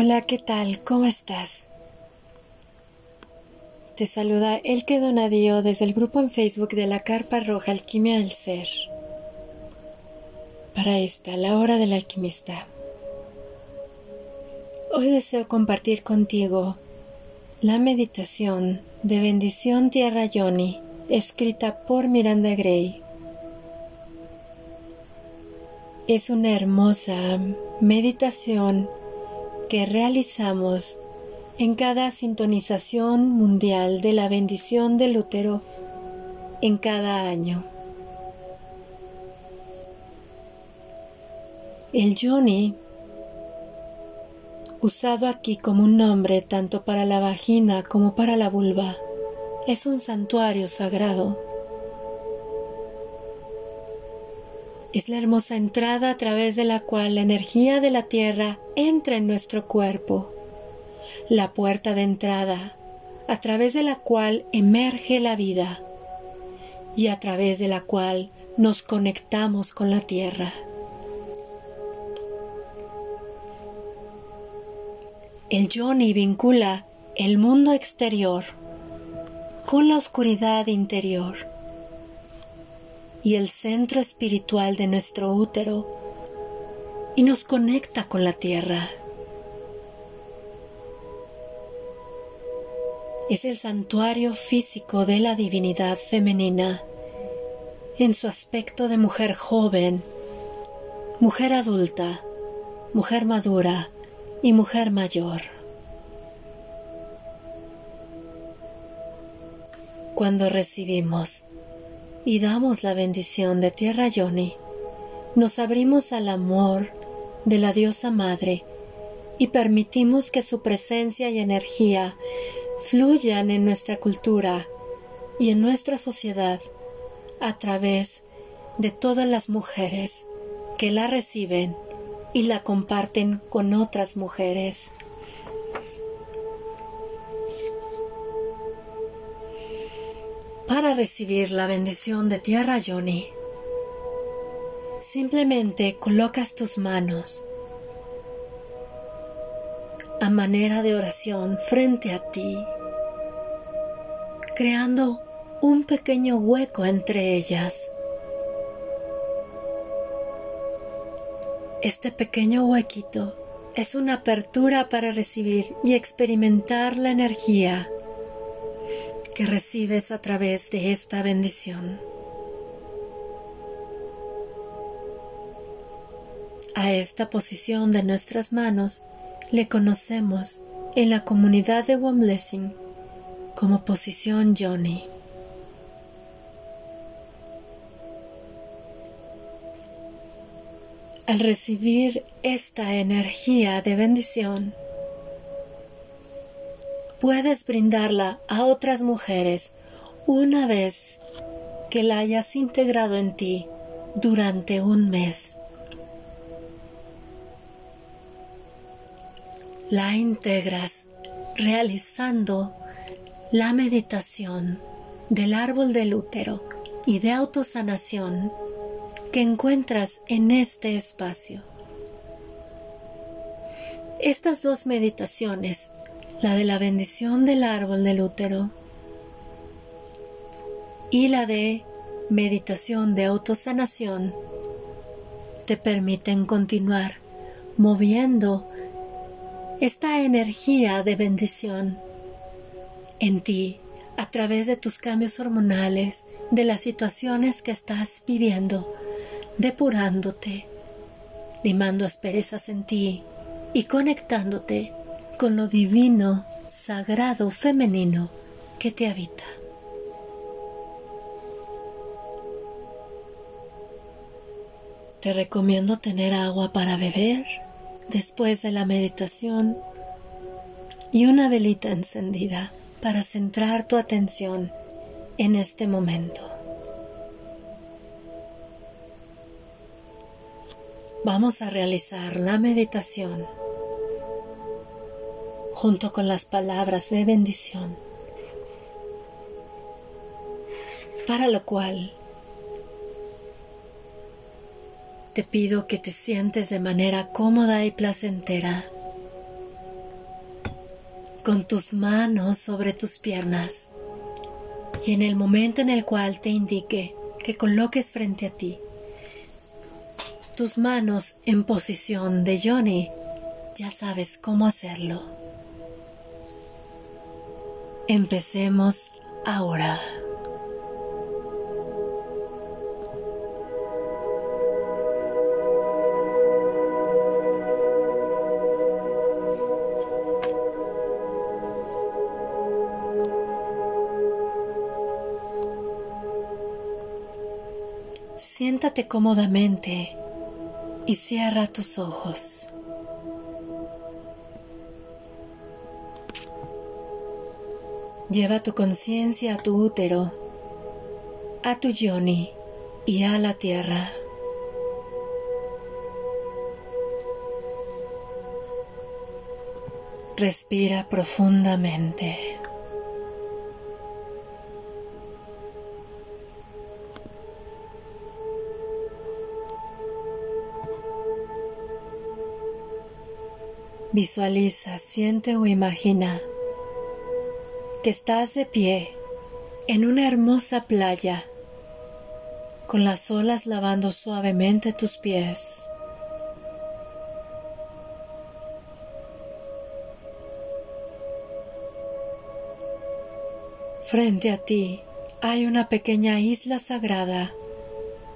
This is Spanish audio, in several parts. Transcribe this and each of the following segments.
Hola, ¿qué tal? ¿Cómo estás? Te saluda Elke Donadío desde el grupo en Facebook de la Carpa Roja Alquimia del Ser. Para esta, la hora del alquimista. Hoy deseo compartir contigo la meditación de bendición Tierra Yoni, escrita por Miranda Gray. Es una hermosa meditación que realizamos en cada sintonización mundial de la bendición del útero en cada año. El yoni, usado aquí como un nombre tanto para la vagina como para la vulva, es un santuario sagrado. Es la hermosa entrada a través de la cual la energía de la tierra entra en nuestro cuerpo. La puerta de entrada a través de la cual emerge la vida y a través de la cual nos conectamos con la tierra. El yoni vincula el mundo exterior con la oscuridad interior y el centro espiritual de nuestro útero y nos conecta con la tierra. Es el santuario físico de la divinidad femenina en su aspecto de mujer joven, mujer adulta, mujer madura y mujer mayor. Cuando recibimos y damos la bendición de Tierra Yoni, nos abrimos al amor de la diosa madre y permitimos que su presencia y energía fluyan en nuestra cultura y en nuestra sociedad a través de todas las mujeres que la reciben y la comparten con otras mujeres. Para recibir la bendición de Tierra Yoni, simplemente colocas tus manos a manera de oración frente a ti, creando un pequeño hueco entre ellas. Este pequeño huequito es una apertura para recibir y experimentar la energía que recibes a través de esta bendición. A esta posición de nuestras manos le conocemos en la comunidad de One Blessing como posición Johnny. Al recibir esta energía de bendición, puedes brindarla a otras mujeres una vez que la hayas integrado en ti durante un mes. La integras realizando la meditación del árbol del útero y de autosanación que encuentras en este espacio. Estas dos meditaciones la de la bendición del árbol del útero y la de meditación de autosanación te permiten continuar moviendo esta energía de bendición en ti a través de tus cambios hormonales, de las situaciones que estás viviendo, depurándote, limando asperezas en ti y conectándote con lo divino, sagrado, femenino que te habita. Te recomiendo tener agua para beber después de la meditación y una velita encendida para centrar tu atención en este momento. Vamos a realizar la meditación junto con las palabras de bendición, para lo cual te pido que te sientes de manera cómoda y placentera con tus manos sobre tus piernas y en el momento en el cual te indique que coloques frente a ti tus manos en posición de Johnny, ya sabes cómo hacerlo. Empecemos ahora. Siéntate cómodamente y cierra tus ojos. Lleva tu conciencia a tu útero, a tu yoni y a la tierra. Respira profundamente. Visualiza, siente o imagina que estás de pie en una hermosa playa con las olas lavando suavemente tus pies. Frente a ti hay una pequeña isla sagrada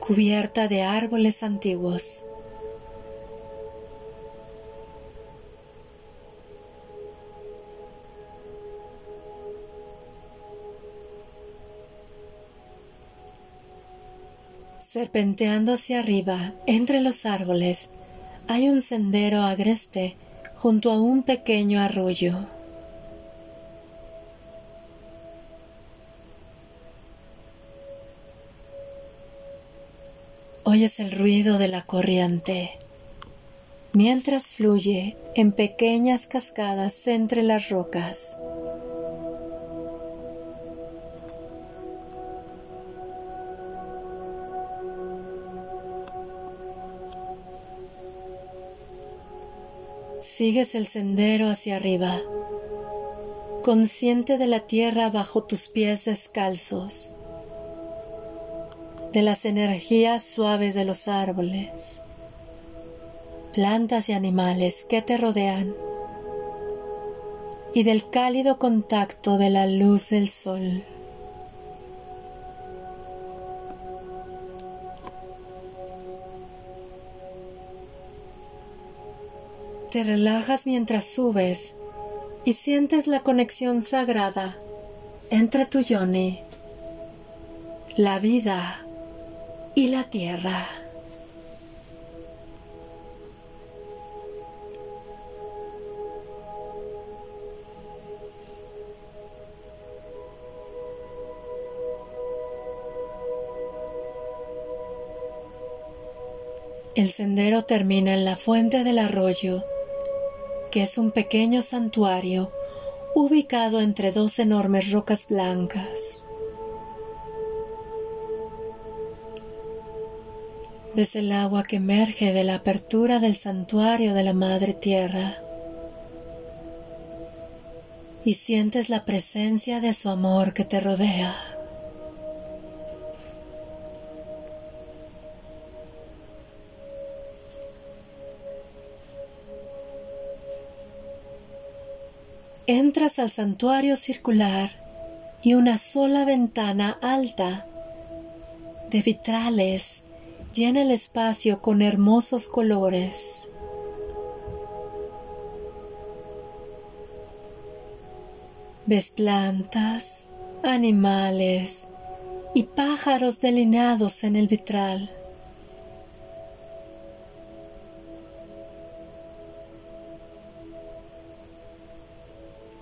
cubierta de árboles antiguos. Serpenteando hacia arriba, entre los árboles, hay un sendero agreste junto a un pequeño arroyo. Oyes el ruido de la corriente mientras fluye en pequeñas cascadas entre las rocas. Sigues el sendero hacia arriba, consciente de la tierra bajo tus pies descalzos, de las energías suaves de los árboles, plantas y animales que te rodean y del cálido contacto de la luz del sol. Te relajas mientras subes y sientes la conexión sagrada entre tu yoni, la vida y la tierra. El sendero termina en la fuente del arroyo que es un pequeño santuario ubicado entre dos enormes rocas blancas. Ves el agua que emerge de la apertura del santuario de la Madre Tierra y sientes la presencia de su amor que te rodea. Entras al santuario circular y una sola ventana alta de vitrales llena el espacio con hermosos colores. Ves plantas, animales y pájaros delineados en el vitral.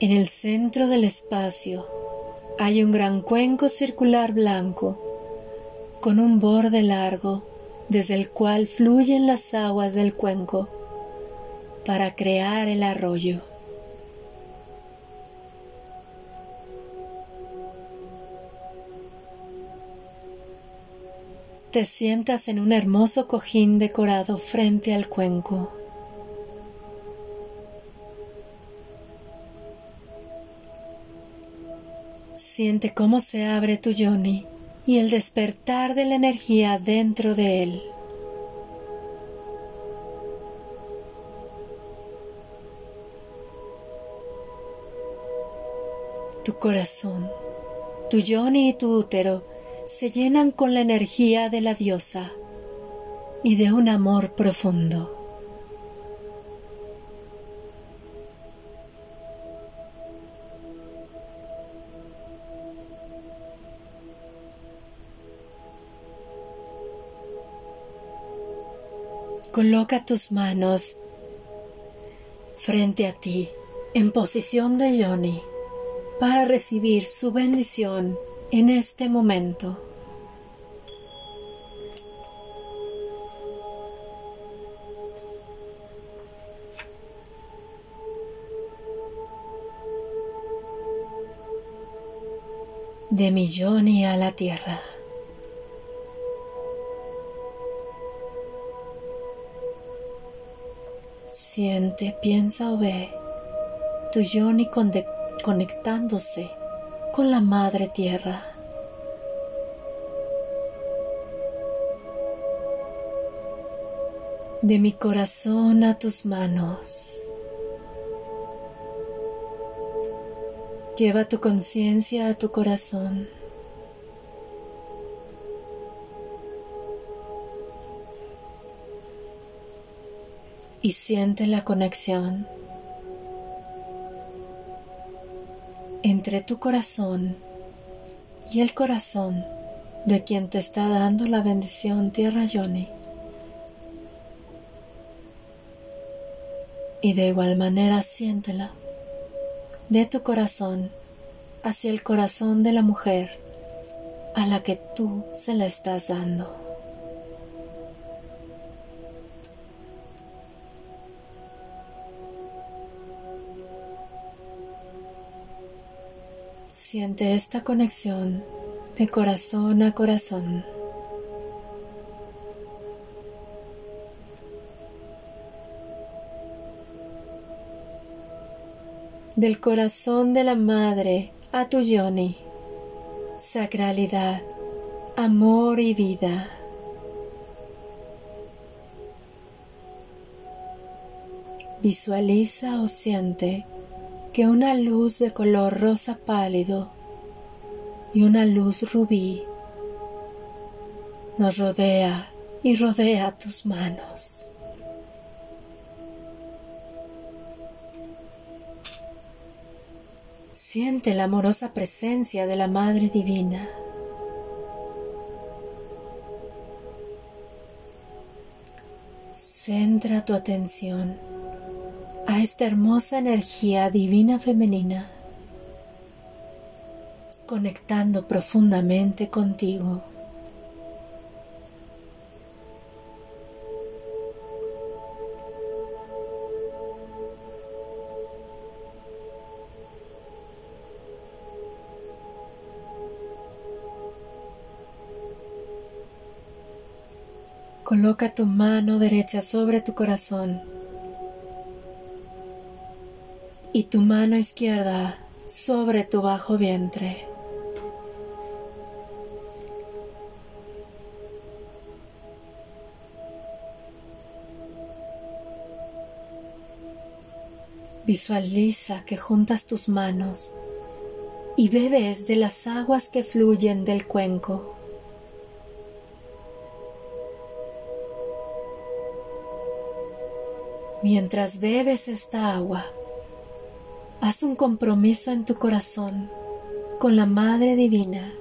En el centro del espacio hay un gran cuenco circular blanco con un borde largo desde el cual fluyen las aguas del cuenco para crear el arroyo. Te sientas en un hermoso cojín decorado frente al cuenco. Siente cómo se abre tu yoni y el despertar de la energía dentro de él. Tu corazón, tu yoni y tu útero se llenan con la energía de la diosa y de un amor profundo. Coloca tus manos frente a ti en posición de Johnny para recibir su bendición en este momento. De mi Johnny a la tierra. Siente, piensa o ve tu yoni conectándose con la madre tierra. De mi corazón a tus manos. Lleva tu conciencia a tu corazón. Y siente la conexión entre tu corazón y el corazón de quien te está dando la bendición Tierra Yoni. Y de igual manera siéntela de tu corazón hacia el corazón de la mujer a la que tú se la estás dando. Siente esta conexión de corazón a corazón. Del corazón de la madre a tu yoni, sacralidad, amor y vida. Visualiza o siente que una luz de color rosa pálido y una luz rubí nos rodea y rodea tus manos. Siente la amorosa presencia de la Madre Divina. Centra tu atención esta hermosa energía divina femenina, conectando profundamente contigo. Coloca tu mano derecha sobre tu corazón y tu mano izquierda sobre tu bajo vientre. Visualiza que juntas tus manos y bebes de las aguas que fluyen del cuenco. Mientras bebes esta agua, Haz un compromiso en tu corazón con la Madre Divina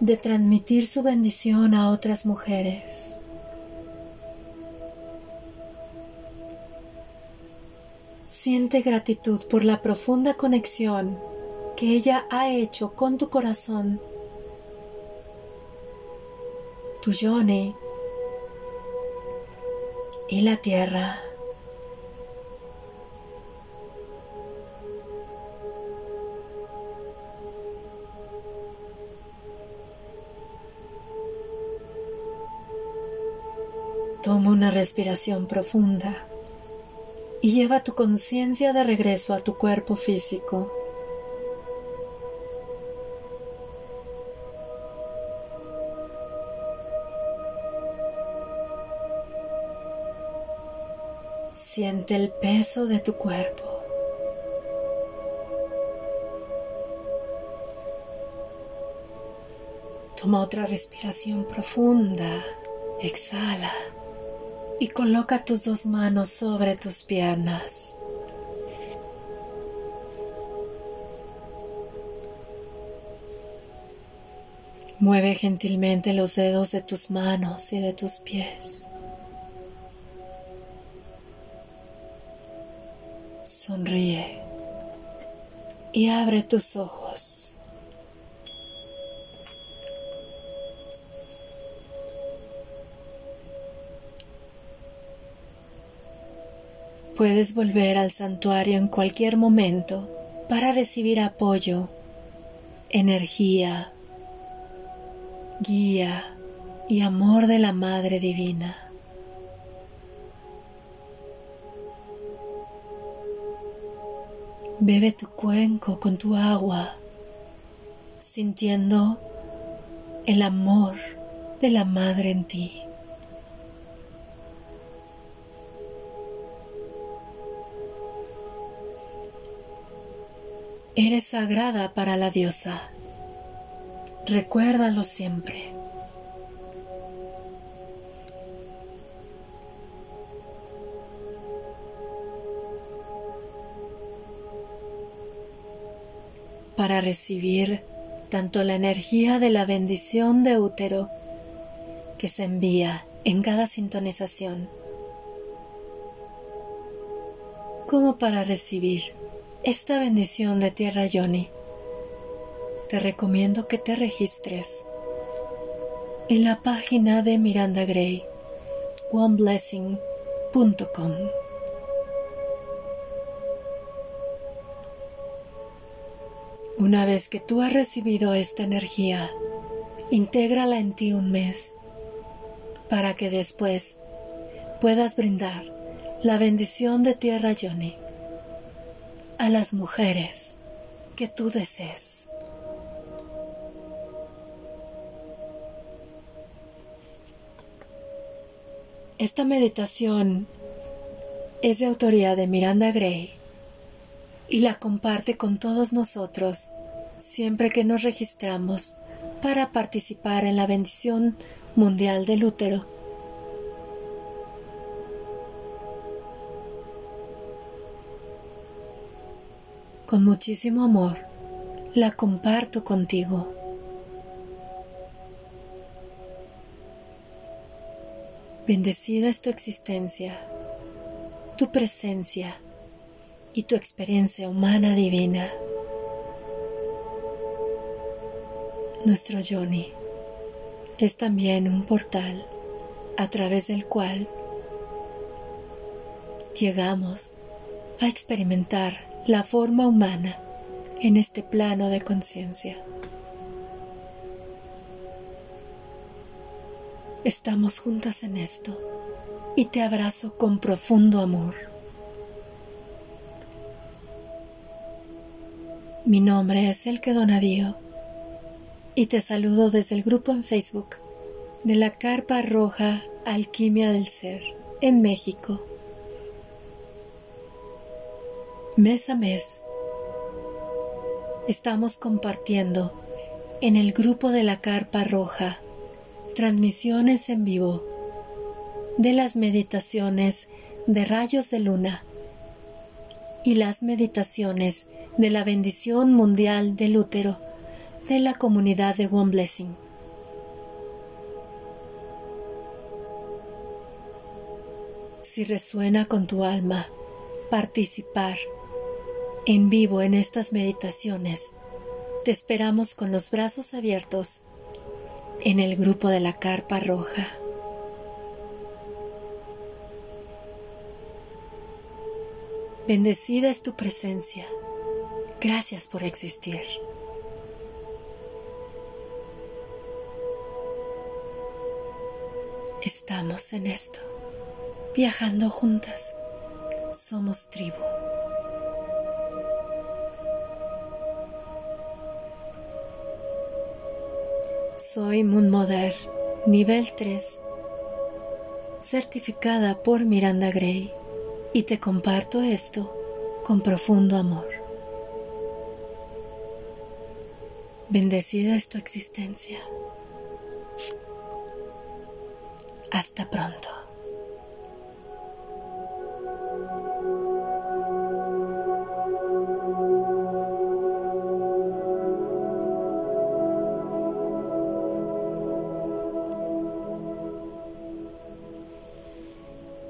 de transmitir su bendición a otras mujeres. Siente gratitud por la profunda conexión que ella ha hecho con tu corazón, tu yoni y la tierra. Toma una respiración profunda y lleva tu conciencia de regreso a tu cuerpo físico. Siente el peso de tu cuerpo. Toma otra respiración profunda. Exhala y coloca tus dos manos sobre tus piernas. Mueve gentilmente los dedos de tus manos y de tus pies. Sonríe y abre tus ojos. Puedes volver al santuario en cualquier momento para recibir apoyo, energía, guía y amor de la Madre Divina. Bebe tu cuenco con tu agua, sintiendo el amor de la Madre en ti. Eres sagrada para la diosa. Recuérdalo siempre. Para recibir tanto la energía de la bendición de útero que se envía en cada sintonización, como para recibir esta bendición de Tierra Yoni, te recomiendo que te registres en la página de Miranda Gray, oneblessing.com. Una vez que tú has recibido esta energía, intégrala en ti un mes para que después puedas brindar la bendición de Tierra Yoni a las mujeres que tú desees. Esta meditación es de autoría de Miranda Gray y la comparte con todos nosotros siempre que nos registramos para participar en la bendición mundial del útero con muchísimo amor, la comparto contigo. Bendecida es tu existencia, tu presencia y tu experiencia humana divina. Nuestro Yoni es también un portal a través del cual llegamos a experimentar la forma humana en este plano de conciencia. Estamos juntas en esto y te abrazo con profundo amor. Mi nombre es Elke Donadío y te saludo desde el grupo en Facebook de la Carpa Roja Alquimia del Ser en México mes a mes estamos compartiendo en el grupo de la Carpa Roja transmisiones en vivo de las meditaciones de rayos de luna y las meditaciones de la bendición mundial del útero de la comunidad de One Blessing. Si resuena con tu alma participar en vivo en estas meditaciones. Te esperamos con los brazos abiertos en el grupo de la carpa roja. Bendecida es tu presencia. Gracias por existir. Estamos en esto, viajando juntas. Somos tribu. Soy Moon Mother, nivel 3, certificada por Miranda Gray y te comparto esto con profundo amor. Bendecida es tu existencia. Hasta pronto.